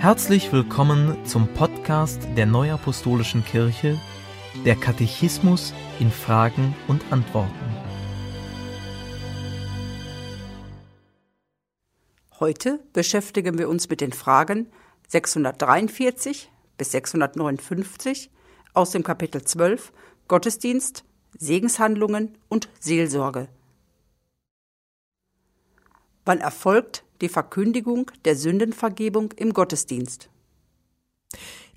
Herzlich willkommen zum Podcast der Neuapostolischen Kirche, der Katechismus in Fragen und Antworten. Heute beschäftigen wir uns mit den Fragen 643 bis 659 aus dem Kapitel 12 Gottesdienst, Segenshandlungen und Seelsorge. Wann erfolgt die Verkündigung der Sündenvergebung im Gottesdienst?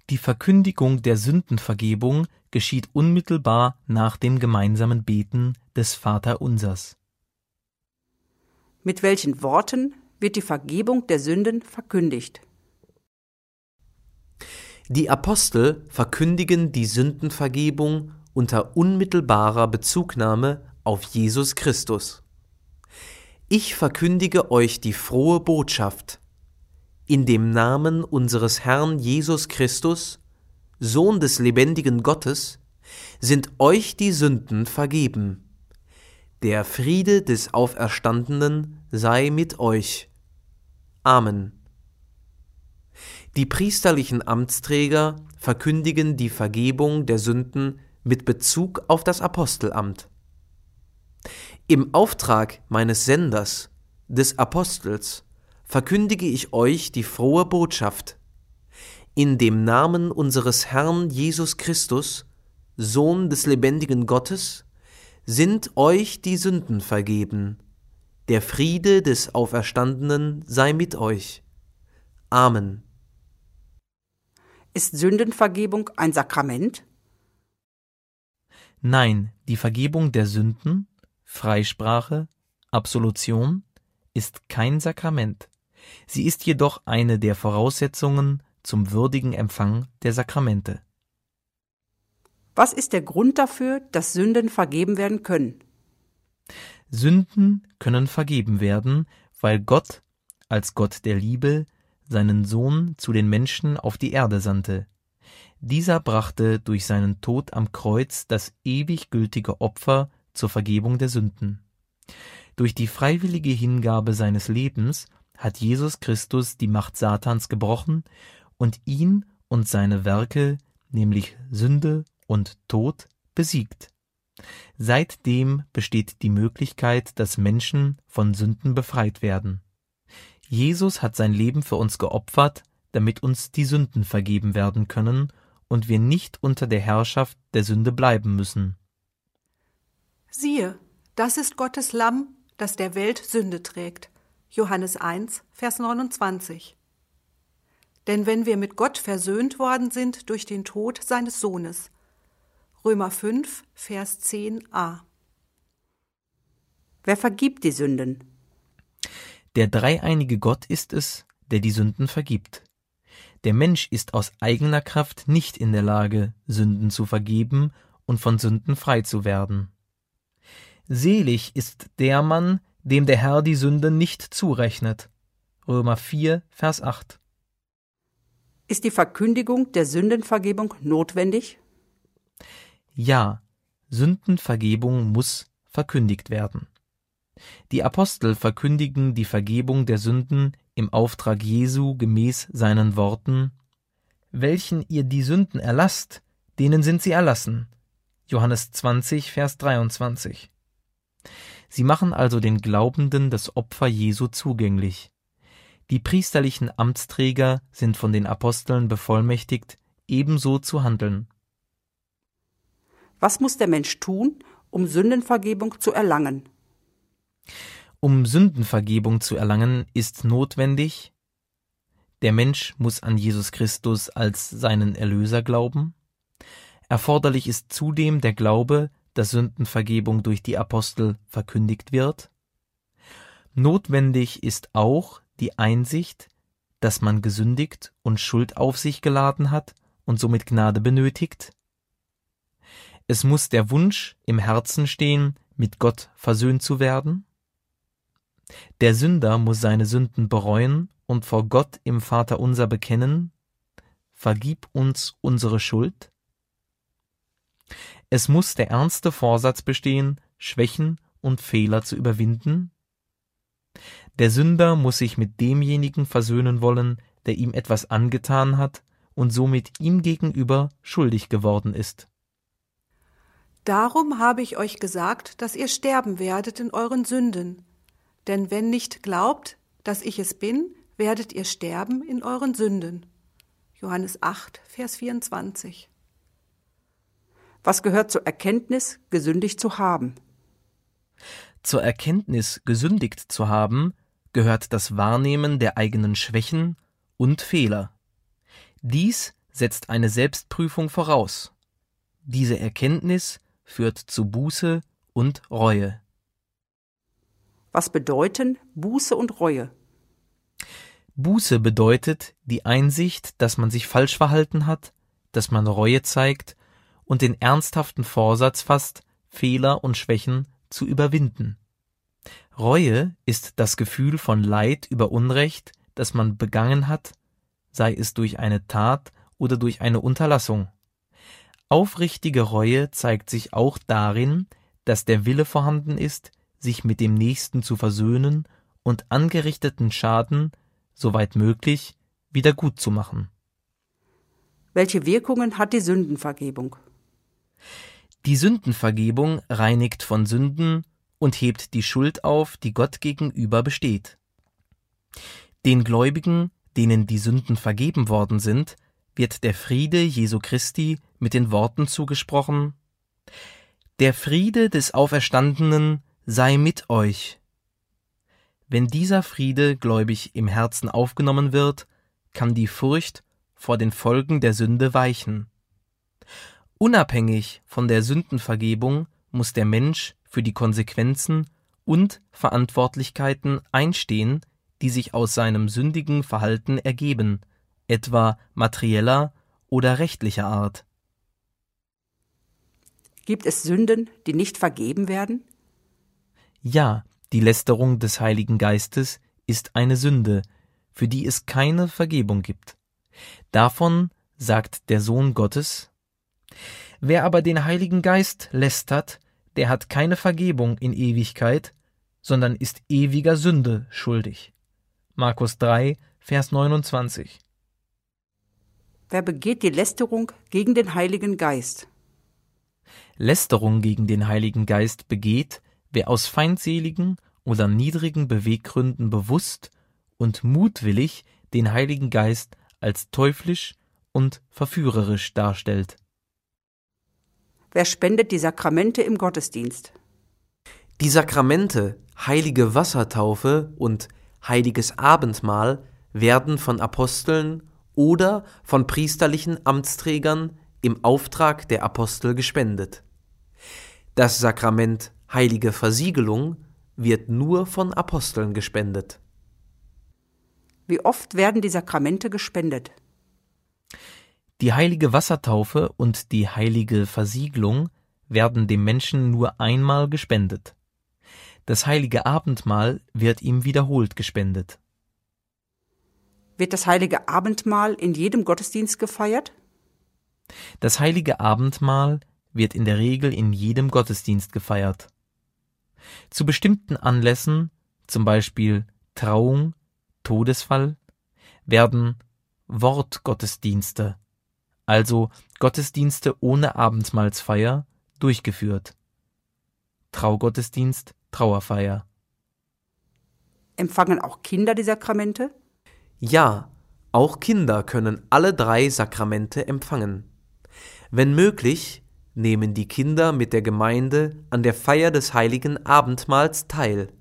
Die Verkündigung der Sündenvergebung geschieht unmittelbar nach dem gemeinsamen Beten des Vaterunsers. Mit welchen Worten wird die Vergebung der Sünden verkündigt? Die Apostel verkündigen die Sündenvergebung unter unmittelbarer Bezugnahme auf Jesus Christus. Ich verkündige euch die frohe Botschaft. In dem Namen unseres Herrn Jesus Christus, Sohn des lebendigen Gottes, sind euch die Sünden vergeben. Der Friede des Auferstandenen sei mit euch. Amen. Die priesterlichen Amtsträger verkündigen die Vergebung der Sünden mit Bezug auf das Apostelamt. Im Auftrag meines Senders, des Apostels, verkündige ich euch die frohe Botschaft. In dem Namen unseres Herrn Jesus Christus, Sohn des lebendigen Gottes, sind euch die Sünden vergeben. Der Friede des Auferstandenen sei mit euch. Amen. Ist Sündenvergebung ein Sakrament? Nein, die Vergebung der Sünden Freisprache, Absolution ist kein Sakrament. Sie ist jedoch eine der Voraussetzungen zum würdigen Empfang der Sakramente. Was ist der Grund dafür, dass Sünden vergeben werden können? Sünden können vergeben werden, weil Gott als Gott der Liebe seinen Sohn zu den Menschen auf die Erde sandte. Dieser brachte durch seinen Tod am Kreuz das ewig gültige Opfer zur Vergebung der Sünden. Durch die freiwillige Hingabe seines Lebens hat Jesus Christus die Macht Satans gebrochen und ihn und seine Werke, nämlich Sünde und Tod, besiegt. Seitdem besteht die Möglichkeit, dass Menschen von Sünden befreit werden. Jesus hat sein Leben für uns geopfert, damit uns die Sünden vergeben werden können und wir nicht unter der Herrschaft der Sünde bleiben müssen. Siehe, das ist Gottes Lamm, das der Welt Sünde trägt. Johannes 1, Vers 29. Denn wenn wir mit Gott versöhnt worden sind durch den Tod seines Sohnes. Römer 5, Vers 10a. Wer vergibt die Sünden? Der dreieinige Gott ist es, der die Sünden vergibt. Der Mensch ist aus eigener Kraft nicht in der Lage, Sünden zu vergeben und von Sünden frei zu werden. Selig ist der Mann, dem der Herr die Sünde nicht zurechnet. Römer 4, Vers 8. Ist die Verkündigung der Sündenvergebung notwendig? Ja, Sündenvergebung muss verkündigt werden. Die Apostel verkündigen die Vergebung der Sünden im Auftrag Jesu gemäß seinen Worten Welchen ihr die Sünden erlasst, denen sind sie erlassen. Johannes 20, Vers 23. Sie machen also den Glaubenden das Opfer Jesu zugänglich. Die priesterlichen Amtsträger sind von den Aposteln bevollmächtigt, ebenso zu handeln. Was muss der Mensch tun, um Sündenvergebung zu erlangen? Um Sündenvergebung zu erlangen, ist notwendig, der Mensch muss an Jesus Christus als seinen Erlöser glauben. Erforderlich ist zudem der Glaube, dass Sündenvergebung durch die Apostel verkündigt wird. Notwendig ist auch die Einsicht, dass man gesündigt und Schuld auf sich geladen hat und somit Gnade benötigt. Es muss der Wunsch im Herzen stehen, mit Gott versöhnt zu werden. Der Sünder muss seine Sünden bereuen und vor Gott im Vater unser bekennen, Vergib uns unsere Schuld. Es muss der ernste Vorsatz bestehen, Schwächen und Fehler zu überwinden. Der Sünder muss sich mit demjenigen versöhnen wollen, der ihm etwas angetan hat und somit ihm gegenüber schuldig geworden ist. Darum habe ich euch gesagt, dass ihr sterben werdet in euren Sünden. Denn wenn nicht glaubt, dass ich es bin, werdet ihr sterben in euren Sünden. Johannes 8, Vers 24. Was gehört zur Erkenntnis, gesündigt zu haben? Zur Erkenntnis, gesündigt zu haben, gehört das Wahrnehmen der eigenen Schwächen und Fehler. Dies setzt eine Selbstprüfung voraus. Diese Erkenntnis führt zu Buße und Reue. Was bedeuten Buße und Reue? Buße bedeutet die Einsicht, dass man sich falsch verhalten hat, dass man Reue zeigt und den ernsthaften Vorsatz fasst, Fehler und Schwächen zu überwinden. Reue ist das Gefühl von Leid über Unrecht, das man begangen hat, sei es durch eine Tat oder durch eine Unterlassung. Aufrichtige Reue zeigt sich auch darin, dass der Wille vorhanden ist, sich mit dem Nächsten zu versöhnen und angerichteten Schaden, soweit möglich, wieder gut zu machen. Welche Wirkungen hat die Sündenvergebung? Die Sündenvergebung reinigt von Sünden und hebt die Schuld auf, die Gott gegenüber besteht. Den Gläubigen, denen die Sünden vergeben worden sind, wird der Friede Jesu Christi mit den Worten zugesprochen Der Friede des Auferstandenen sei mit euch. Wenn dieser Friede gläubig im Herzen aufgenommen wird, kann die Furcht vor den Folgen der Sünde weichen. Unabhängig von der Sündenvergebung muss der Mensch für die Konsequenzen und Verantwortlichkeiten einstehen, die sich aus seinem sündigen Verhalten ergeben, etwa materieller oder rechtlicher Art. Gibt es Sünden, die nicht vergeben werden? Ja, die Lästerung des Heiligen Geistes ist eine Sünde, für die es keine Vergebung gibt. Davon sagt der Sohn Gottes Wer aber den Heiligen Geist lästert, der hat keine Vergebung in Ewigkeit, sondern ist ewiger Sünde schuldig. Markus 3, Vers 29. Wer begeht die Lästerung gegen den Heiligen Geist? Lästerung gegen den Heiligen Geist begeht, wer aus feindseligen oder niedrigen Beweggründen bewusst und mutwillig den Heiligen Geist als teuflisch und verführerisch darstellt. Wer spendet die Sakramente im Gottesdienst? Die Sakramente, heilige Wassertaufe und heiliges Abendmahl werden von Aposteln oder von priesterlichen Amtsträgern im Auftrag der Apostel gespendet. Das Sakrament heilige Versiegelung wird nur von Aposteln gespendet. Wie oft werden die Sakramente gespendet? Die heilige Wassertaufe und die heilige Versiegelung werden dem Menschen nur einmal gespendet. Das heilige Abendmahl wird ihm wiederholt gespendet. Wird das heilige Abendmahl in jedem Gottesdienst gefeiert? Das heilige Abendmahl wird in der Regel in jedem Gottesdienst gefeiert. Zu bestimmten Anlässen, zum Beispiel Trauung, Todesfall, werden Wortgottesdienste, also Gottesdienste ohne Abendmahlsfeier, durchgeführt. Traugottesdienst, Trauerfeier. Empfangen auch Kinder die Sakramente? Ja, auch Kinder können alle drei Sakramente empfangen. Wenn möglich, nehmen die Kinder mit der Gemeinde an der Feier des heiligen Abendmahls teil.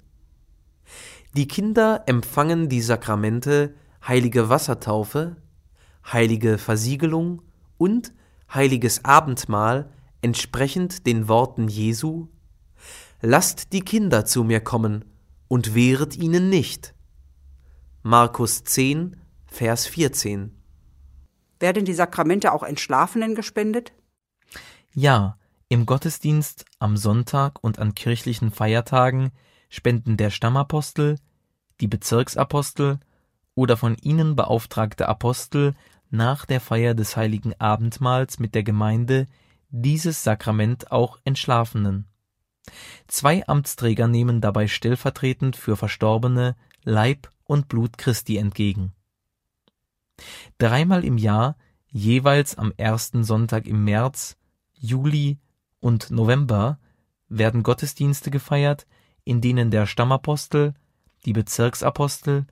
Die Kinder empfangen die Sakramente heilige Wassertaufe, heilige Versiegelung und heiliges Abendmahl entsprechend den Worten Jesu Lasst die Kinder zu mir kommen und wehret ihnen nicht. Markus 10, Vers 14. Werden die Sakramente auch Entschlafenen gespendet? Ja, im Gottesdienst am Sonntag und an kirchlichen Feiertagen spenden der Stammapostel, die Bezirksapostel oder von ihnen beauftragte Apostel nach der Feier des heiligen Abendmahls mit der Gemeinde dieses Sakrament auch Entschlafenen. Zwei Amtsträger nehmen dabei stellvertretend für Verstorbene Leib und Blut Christi entgegen. Dreimal im Jahr, jeweils am ersten Sonntag im März, Juli und November, werden Gottesdienste gefeiert, in denen der Stammapostel, die Bezirksapostel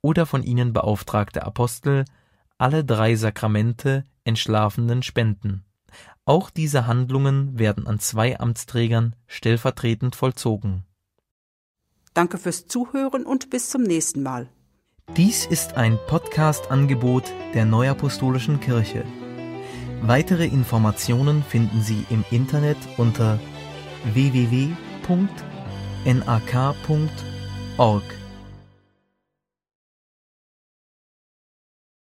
oder von ihnen beauftragte Apostel alle drei Sakramente Entschlafenen spenden. Auch diese Handlungen werden an zwei Amtsträgern stellvertretend vollzogen. Danke fürs Zuhören und bis zum nächsten Mal. Dies ist ein Podcast-Angebot der Neuapostolischen Kirche. Weitere Informationen finden Sie im Internet unter www.nak.org.